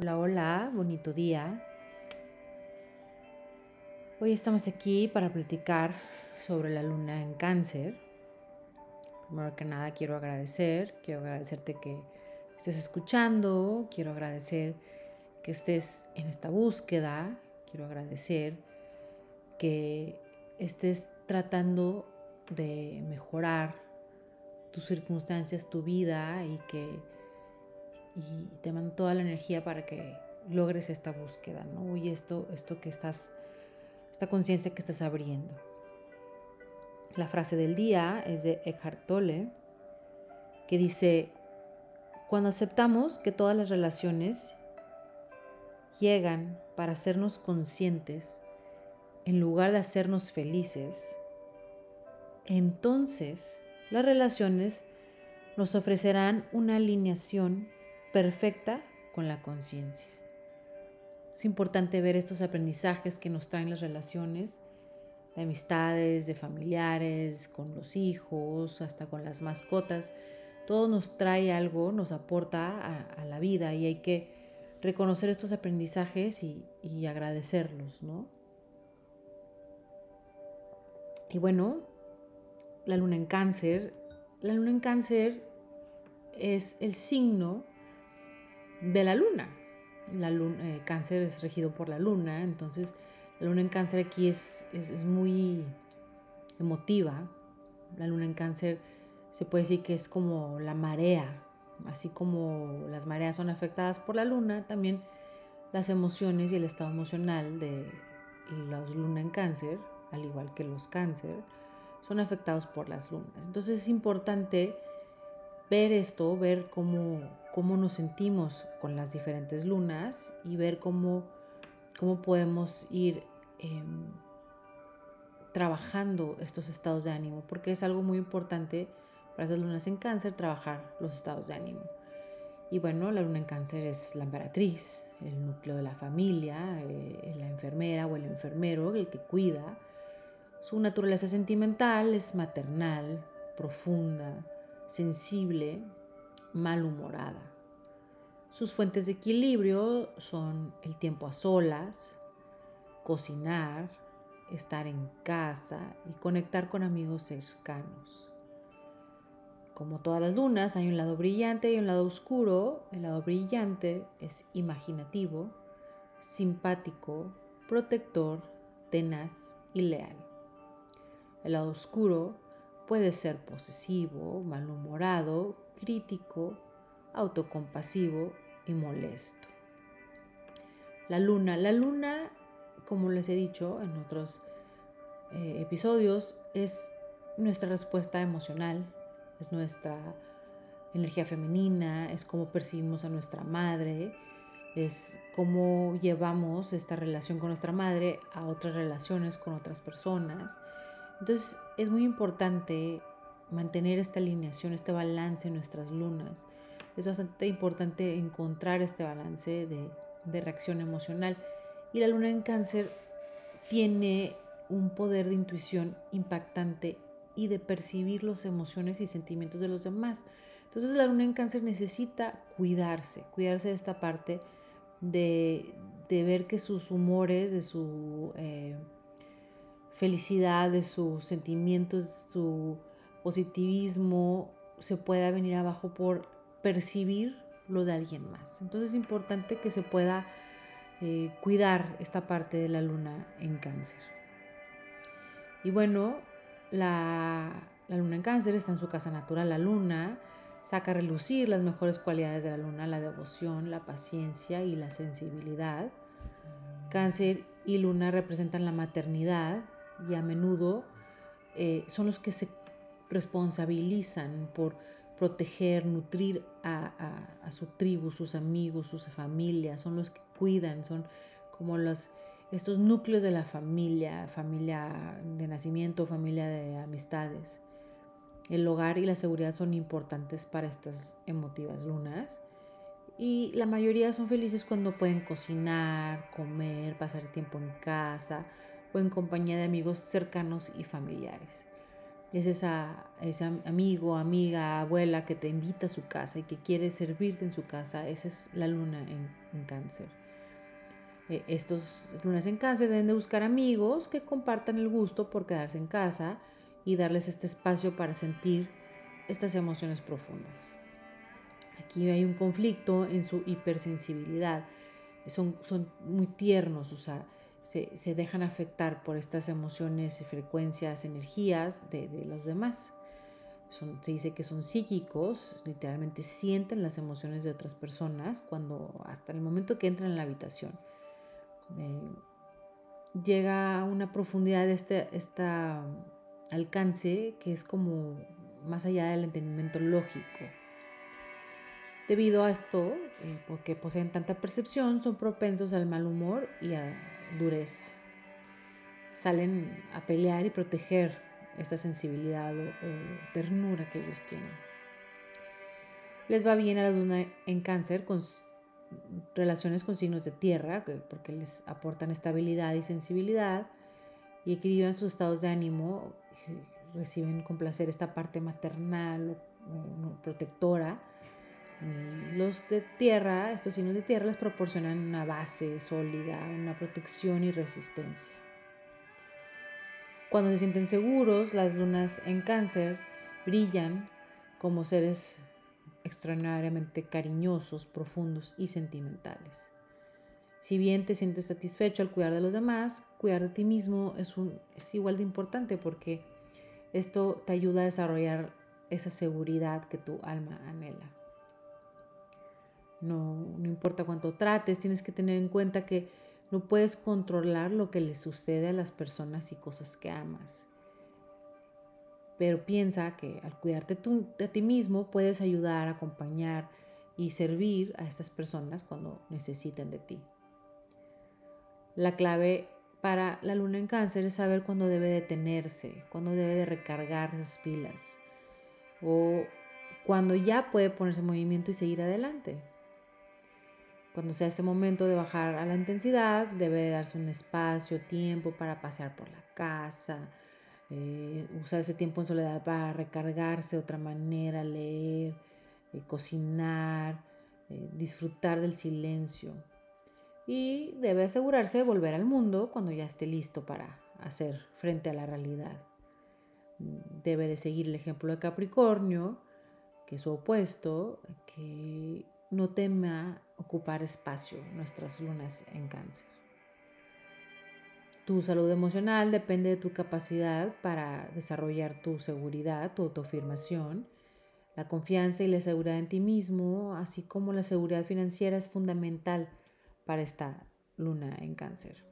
Hola, hola, bonito día. Hoy estamos aquí para platicar sobre la luna en cáncer. Primero que nada quiero agradecer, quiero agradecerte que estés escuchando, quiero agradecer que estés en esta búsqueda, quiero agradecer que estés tratando de mejorar tus circunstancias, tu vida y que y te mando toda la energía para que logres esta búsqueda, ¿no? Y esto, esto que estás, esta conciencia que estás abriendo. La frase del día es de Eckhart Tolle, que dice, cuando aceptamos que todas las relaciones llegan para hacernos conscientes en lugar de hacernos felices, entonces las relaciones nos ofrecerán una alineación perfecta con la conciencia. Es importante ver estos aprendizajes que nos traen las relaciones de amistades, de familiares, con los hijos, hasta con las mascotas. Todo nos trae algo, nos aporta a, la vida y hay que reconocer estos aprendizajes y, y agradecerlos, ¿no? Y bueno, la luna en cáncer, la luna en cáncer es el signo de la luna. La luna, eh, cáncer es regido por la luna, entonces la luna en cáncer aquí es, es, muy emotiva. La luna en cáncer se puede decir que es como la marea, así como las mareas son afectadas por la luna, también las emociones y el estado emocional de los luna en cáncer, al igual que los cáncer, son afectados por las lunas. Entonces es importante ver esto, ver cómo, cómo nos sentimos con las diferentes lunas y ver cómo, cómo podemos ir em, trabajando estos estados de ánimo, porque es algo muy importante para esas lunas en cáncer trabajar los estados de ánimo. Y bueno, la luna en cáncer es la emperatriz, el núcleo de la familia, eh, la enfermera o el enfermero, el que cuida. Su naturaleza sentimental es maternal, profunda, sensible, malhumorada. Sus fuentes de equilibrio son el tiempo a solas, cocinar, estar en casa y conectar con amigos cercanos. Como todas las lunas, hay un lado brillante y un lado oscuro. El lado brillante es imaginativo, simpático, protector, tenaz y leal. El lado oscuro Puede ser posesivo, malhumorado, crítico, autocompasivo y molesto. La luna. La luna, como les he dicho en otros eh, episodios, es nuestra respuesta emocional, es nuestra energía femenina, es cómo percibimos a nuestra madre, es cómo llevamos esta relación con nuestra madre a otras relaciones con otras personas entonces es muy importante mantener esta alineación, este balance en nuestras lunas. Es bastante importante encontrar este balance de, reacción emocional. Y la luna en cáncer tiene un poder de intuición impactante y de percibir las emociones y sentimientos de los demás. Entonces la luna en cáncer necesita cuidarse, cuidarse de esta parte de, ver que sus humores, de su... Eh, felicidad, de sus sentimientos, su positivismo, se pueda venir abajo por percibir lo de alguien más. Entonces es importante que se pueda eh, cuidar esta parte de la luna en cáncer. Y bueno, la, la luna en cáncer está en su casa natural, la luna saca a relucir las mejores cualidades de la luna, la devoción, la paciencia y la sensibilidad. Cáncer y luna representan la maternidad, y a menudo eh, son los que se responsabilizan por proteger, nutrir a, su tribu, sus amigos, sus familias, son los que cuidan, son como los, estos núcleos de la familia, familia de nacimiento, familia de amistades. El hogar y la seguridad son importantes para estas emotivas lunas y la mayoría son felices cuando pueden cocinar, comer, pasar tiempo en casa, o en compañía de amigos cercanos y familiares. Es esa, ese amigo, amiga, abuela que te invita a su casa y que quiere servirte en su casa. Esa es la luna en, cáncer. Eh, estos lunas en cáncer deben de buscar amigos que compartan el gusto por quedarse en casa y darles este espacio para sentir estas emociones profundas. Aquí hay un conflicto en su hipersensibilidad. Son, son muy tiernos, o sea, se, dejan afectar por estas emociones, frecuencias, energías de, los demás. se dice que son psíquicos, literalmente sienten las emociones de otras personas cuando hasta el momento que entran en la habitación. Eh, llega una profundidad de este, este alcance que es como más allá del entendimiento lógico. Debido a esto, eh, porque poseen tanta percepción, son propensos al mal humor y a dureza. Salen a pelear y proteger esa sensibilidad o, ternura que ellos tienen. Les va bien a la luna en cáncer con relaciones con signos de tierra, porque les aportan estabilidad y sensibilidad y equilibran sus estados de ánimo, reciben con placer esta parte maternal protectora los de tierra, estos signos de tierra les proporcionan una base sólida, una protección y resistencia. Cuando se sienten seguros, las lunas en cáncer brillan como seres extraordinariamente cariñosos, profundos y sentimentales. Si bien te sientes satisfecho al cuidar de los demás, cuidar de ti mismo es, es igual de importante porque esto te ayuda a desarrollar esa seguridad que tu alma anhela. No, importa cuánto trates, tienes que tener en cuenta que no puedes controlar lo que le sucede a las personas y cosas que amas. Pero piensa que al cuidarte tú, de ti mismo puedes ayudar, acompañar y servir a estas personas cuando necesiten de ti. La clave para la luna en cáncer es saber cuándo debe detenerse, cuándo debe de recargar esas pilas o cuando ya puede ponerse en movimiento y seguir adelante. Cuando sea ese momento de bajar a la intensidad, debe darse un espacio, tiempo para pasear por la casa, eh, usar ese tiempo en soledad para recargarse de otra manera, leer, eh, cocinar, eh, disfrutar del silencio. Y debe asegurarse de volver al mundo cuando ya esté listo para hacer frente a la realidad. Debe de seguir el ejemplo de Capricornio, que es su opuesto, que no tema ocupar espacio nuestras lunas en cáncer. Tu salud emocional depende de tu capacidad para desarrollar tu seguridad, tu autoafirmación. La confianza y la seguridad en ti mismo, así como la seguridad financiera, es fundamental para esta luna en cáncer.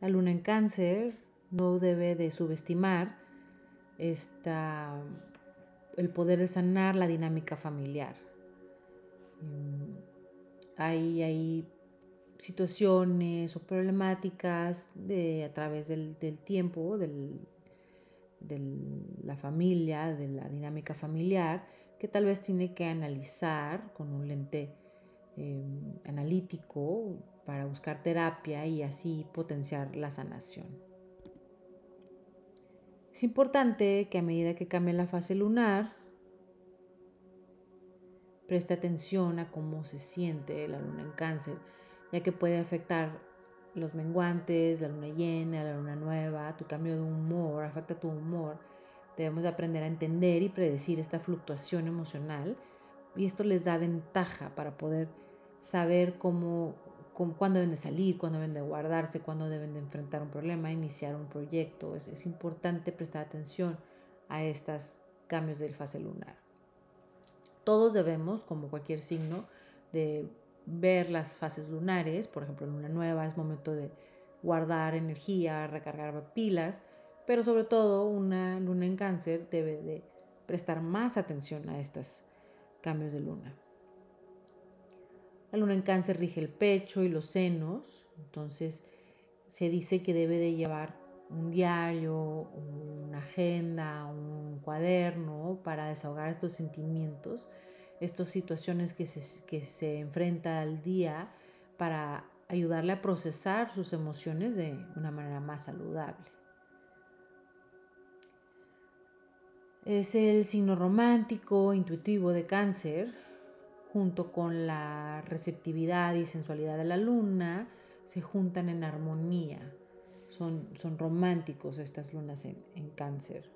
La luna en cáncer no debe de subestimar esta, el poder de sanar la dinámica familiar. Mm, hay, hay situaciones o problemáticas de, a través del, tiempo, de la familia, de la dinámica familiar, que tal vez tiene que analizar con un lente em, analítico para buscar terapia y así potenciar la sanación. Es importante que a medida que cambie la fase lunar, preste atención a cómo se siente la luna en cáncer, ya que puede afectar los menguantes, la luna llena, la luna nueva, tu cambio de humor, afecta tu humor. Debemos aprender a entender y predecir esta fluctuación emocional y esto les da ventaja para poder saber cómo cuándo deben de salir, cuándo deben de guardarse, cuándo deben de enfrentar un problema, iniciar un proyecto. Es, importante prestar atención a estos cambios de fase lunar. Todos debemos, como cualquier signo, de ver las fases lunares, por ejemplo, luna nueva es momento de guardar energía, recargar pilas, pero sobre todo una luna en cáncer debe de prestar más atención a estos cambios de luna. La luna en cáncer rige el pecho y los senos, entonces se dice que debe de llevar un diario, una agenda, un cuaderno para desahogar estos sentimientos, estas situaciones que se, que se enfrenta al día para ayudarle a procesar sus emociones de una manera más saludable. Es el signo romántico, intuitivo de cáncer, junto con la receptividad y sensualidad de la luna, se juntan en armonía. Son, son románticos estas lunas en, cáncer.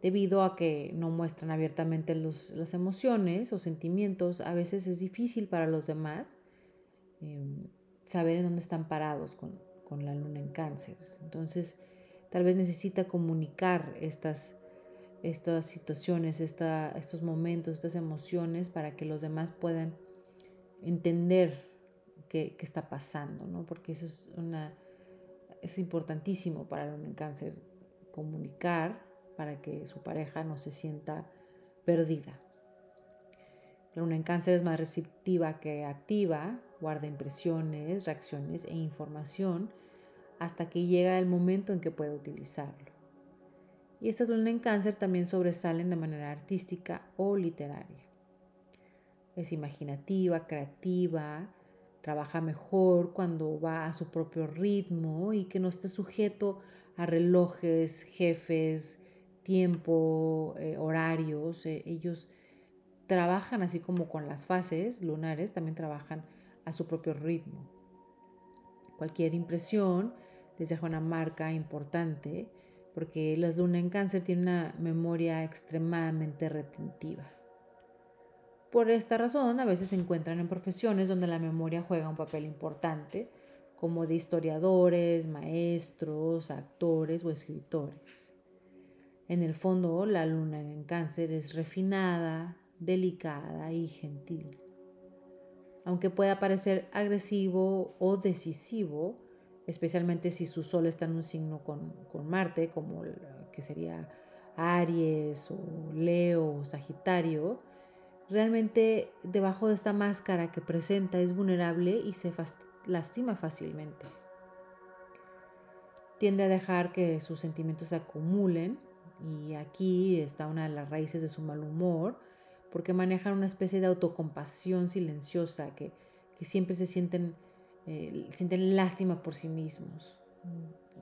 Debido a que no muestran abiertamente las emociones o sentimientos, a veces es difícil para los demás em, saber en dónde están parados con, con la luna en cáncer. Entonces, tal vez necesita comunicar estas estas situaciones, estos momentos, estas emociones para que los demás puedan entender qué, está pasando, ¿no? Porque eso es, una, es importantísimo para un cáncer, comunicar para que su pareja no se sienta perdida. La luna en cáncer es más receptiva que activa, guarda impresiones, reacciones e información hasta que llega el momento en que puede utilizarlo y estas lunas en cáncer también sobresalen de manera artística o literaria. Es imaginativa, creativa, trabaja mejor cuando va a su propio ritmo y que no esté sujeto a relojes, jefes, tiempo, eh, horarios. Eh, ellos trabajan así como con las fases lunares, también trabajan a su propio ritmo. Cualquier impresión les deja una marca importante porque las lunas en cáncer tienen una memoria extremadamente retentiva. Por esta razón, a veces se encuentran en profesiones donde la memoria juega un papel importante, como de historiadores, maestros, actores o escritores. En el fondo, la luna en cáncer es refinada, delicada y gentil. Aunque pueda parecer agresivo o decisivo, especialmente si su sol está en un signo con, Marte, como que sería Aries o Leo o Sagitario, realmente debajo de esta máscara que presenta es vulnerable y se lastima fácilmente. Tiende a dejar que sus sentimientos se acumulen y aquí está una de las raíces de su mal humor, porque manejan una especie de autocompasión silenciosa que, que siempre se sienten sienten lástima por sí mismos.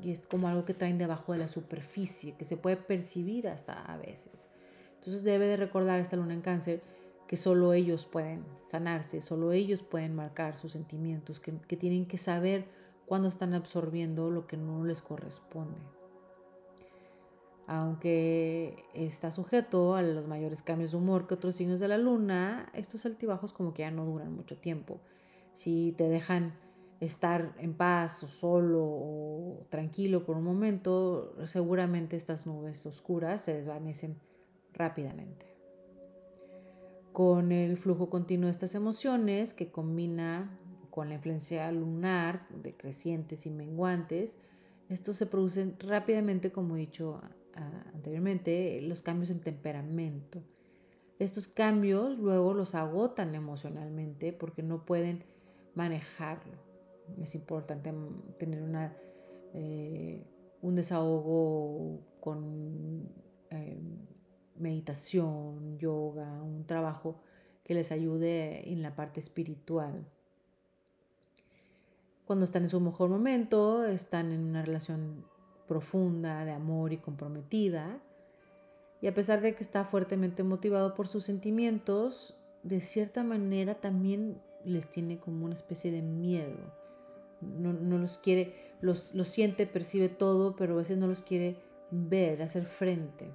Y es como algo que traen debajo de la superficie, que se puede percibir hasta a veces. Entonces debe de recordar esta luna en cáncer que solo ellos pueden sanarse, solo ellos pueden marcar sus sentimientos, que, que tienen que saber cuándo están absorbiendo lo que no les corresponde. Aunque está sujeto a los mayores cambios de humor que otros signos de la luna, estos altibajos como que ya no duran mucho tiempo. Si te dejan estar en paz o solo o tranquilo por un momento, seguramente estas nubes oscuras se desvanecen rápidamente. Con el flujo continuo de estas emociones que combina con la influencia lunar de crecientes y menguantes, estos se producen rápidamente, como he dicho anteriormente, los cambios en temperamento. Estos cambios luego los agotan emocionalmente porque no pueden manejarlo es importante tener una, eh, un desahogo con eh, meditación, yoga, un trabajo que les ayude en la parte espiritual. Cuando están en su mejor momento, están en una relación profunda de amor y comprometida. Y a pesar de que está fuertemente motivado por sus sentimientos, de cierta manera también les tiene como una especie de miedo no, los quiere, los, siente, percibe todo, pero a veces no los quiere ver, hacer frente.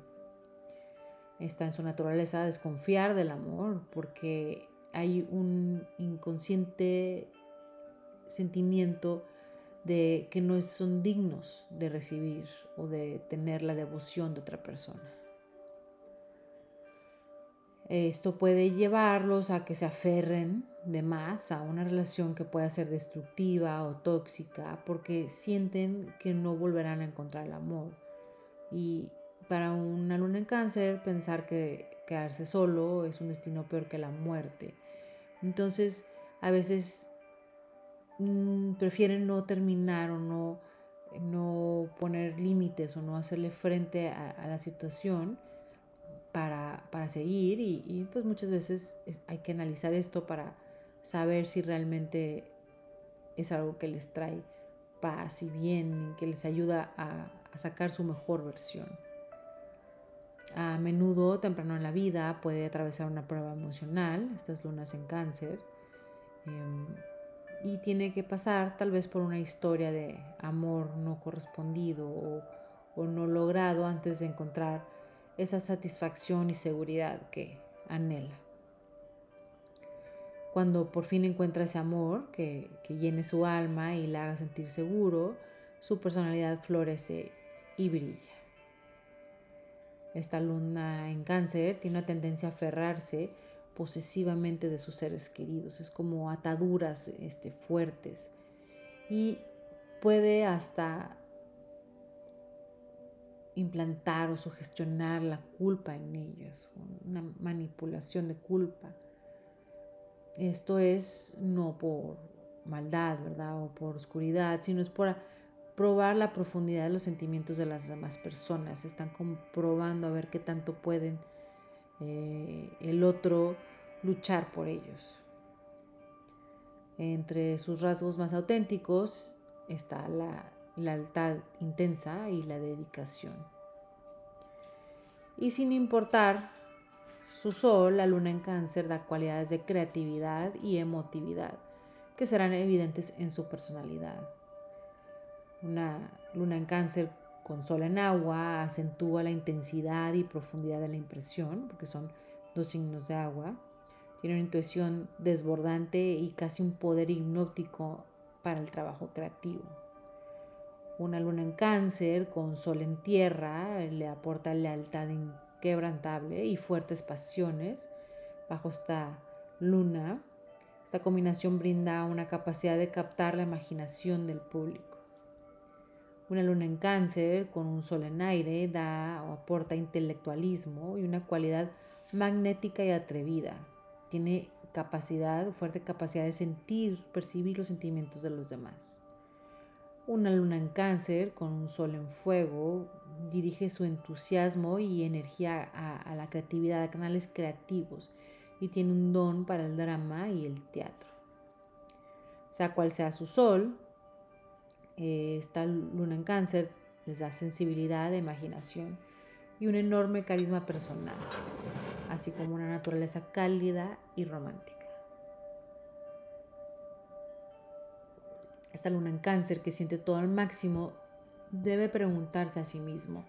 Está en su naturaleza desconfiar del amor porque hay un inconsciente sentimiento de que no son dignos de recibir o de tener la devoción de otra persona. Esto puede llevarlos a que se aferren de más a una relación que pueda ser destructiva o tóxica porque sienten que no volverán a encontrar el amor. Y para una luna en cáncer, pensar que quedarse solo es un destino peor que la muerte. Entonces, a veces mm, prefieren no terminar o no, no poner límites o no hacerle frente a la situación para, seguir y, pues muchas veces hay que analizar esto para saber si realmente es algo que les trae paz y bien, que les ayuda a, sacar su mejor versión. A menudo, temprano en la vida, puede atravesar una prueba emocional, estas lunas en cáncer, em, y tiene que pasar tal vez por una historia de amor no correspondido o no logrado antes de encontrar esa satisfacción y seguridad que anhela. Cuando por fin encuentra ese amor que, llene su alma y la haga sentir seguro, su personalidad florece y brilla. Esta luna en cáncer tiene una tendencia a aferrarse posesivamente de sus seres queridos, es como ataduras este, fuertes. Y puede hasta implantar o sugestionar la culpa en ellos, una manipulación de culpa esto es no por maldad, ¿verdad? O por oscuridad, sino es por probar la profundidad de los sentimientos de las demás personas. Están comprobando a ver qué tanto pueden eh, el otro luchar por ellos. Entre sus rasgos más auténticos está la lealtad intensa y la dedicación. Y sin importar su sol, la luna en cáncer, da cualidades de creatividad y emotividad que serán evidentes en su personalidad. Una luna en cáncer con sol en agua acentúa la intensidad y profundidad de la impresión, porque son dos signos de agua. Tiene una intuición desbordante y casi un poder hipnótico para el trabajo creativo. Una luna en cáncer con sol en tierra le aporta lealtad quebrantable y fuertes pasiones bajo esta luna. Esta combinación brinda una capacidad de captar la imaginación del público. Una luna en cáncer con un sol en aire da o aporta intelectualismo y una cualidad magnética y atrevida. Tiene capacidad, fuerte capacidad de sentir, percibir los sentimientos de los demás. Una luna en cáncer con un sol en fuego dirige su entusiasmo y energía a, la creatividad, a canales creativos y tiene un don para el drama y el teatro. Sea cual sea su sol, eh, esta luna en cáncer les da sensibilidad, imaginación y un enorme carisma personal, así como una naturaleza cálida y romántica. Esta luna en cáncer que siente todo al máximo, debe preguntarse a sí mismo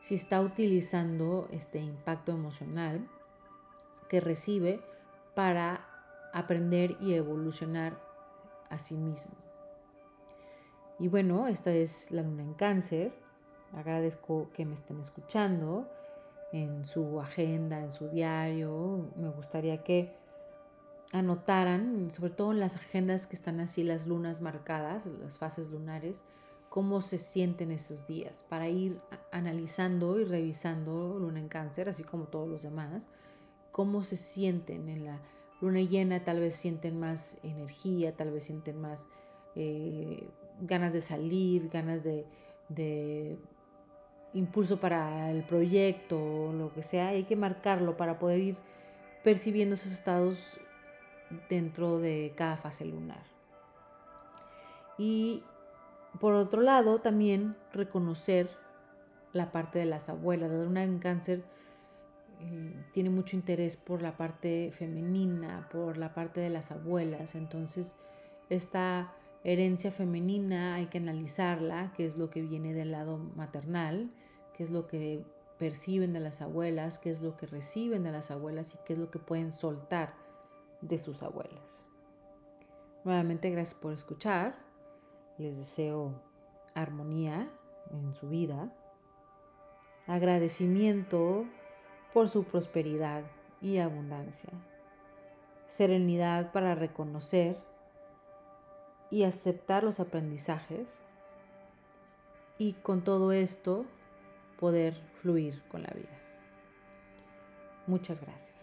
si está utilizando este impacto emocional que recibe para aprender y evolucionar a sí mismo. Y bueno, esta es la luna en cáncer. Agradezco que me estén escuchando en su agenda, en su diario. Me gustaría que anotaran, sobre todo en las agendas que están así las lunas marcadas, las fases lunares, cómo se sienten esos días, para ir analizando y revisando luna en cáncer, así como todos los demás, cómo se sienten en la luna llena, tal vez sienten más energía, tal vez sienten más eh, ganas de salir, ganas de, de impulso para el proyecto, lo que sea, hay que marcarlo para poder ir percibiendo esos estados dentro de cada fase lunar. Y por otro lado, también reconocer la parte de las abuelas. La luna en cáncer eh, tiene mucho interés por la parte femenina, por la parte de las abuelas. Entonces, esta herencia femenina hay que analizarla, qué es lo que viene del lado maternal, qué es lo que perciben de las abuelas, qué es lo que reciben de las abuelas y qué es lo que pueden soltar de sus abuelas. Nuevamente, gracias por escuchar. Les deseo armonía en su vida, agradecimiento por su prosperidad y abundancia, serenidad para reconocer y aceptar los aprendizajes y con todo esto poder fluir con la vida. Muchas gracias.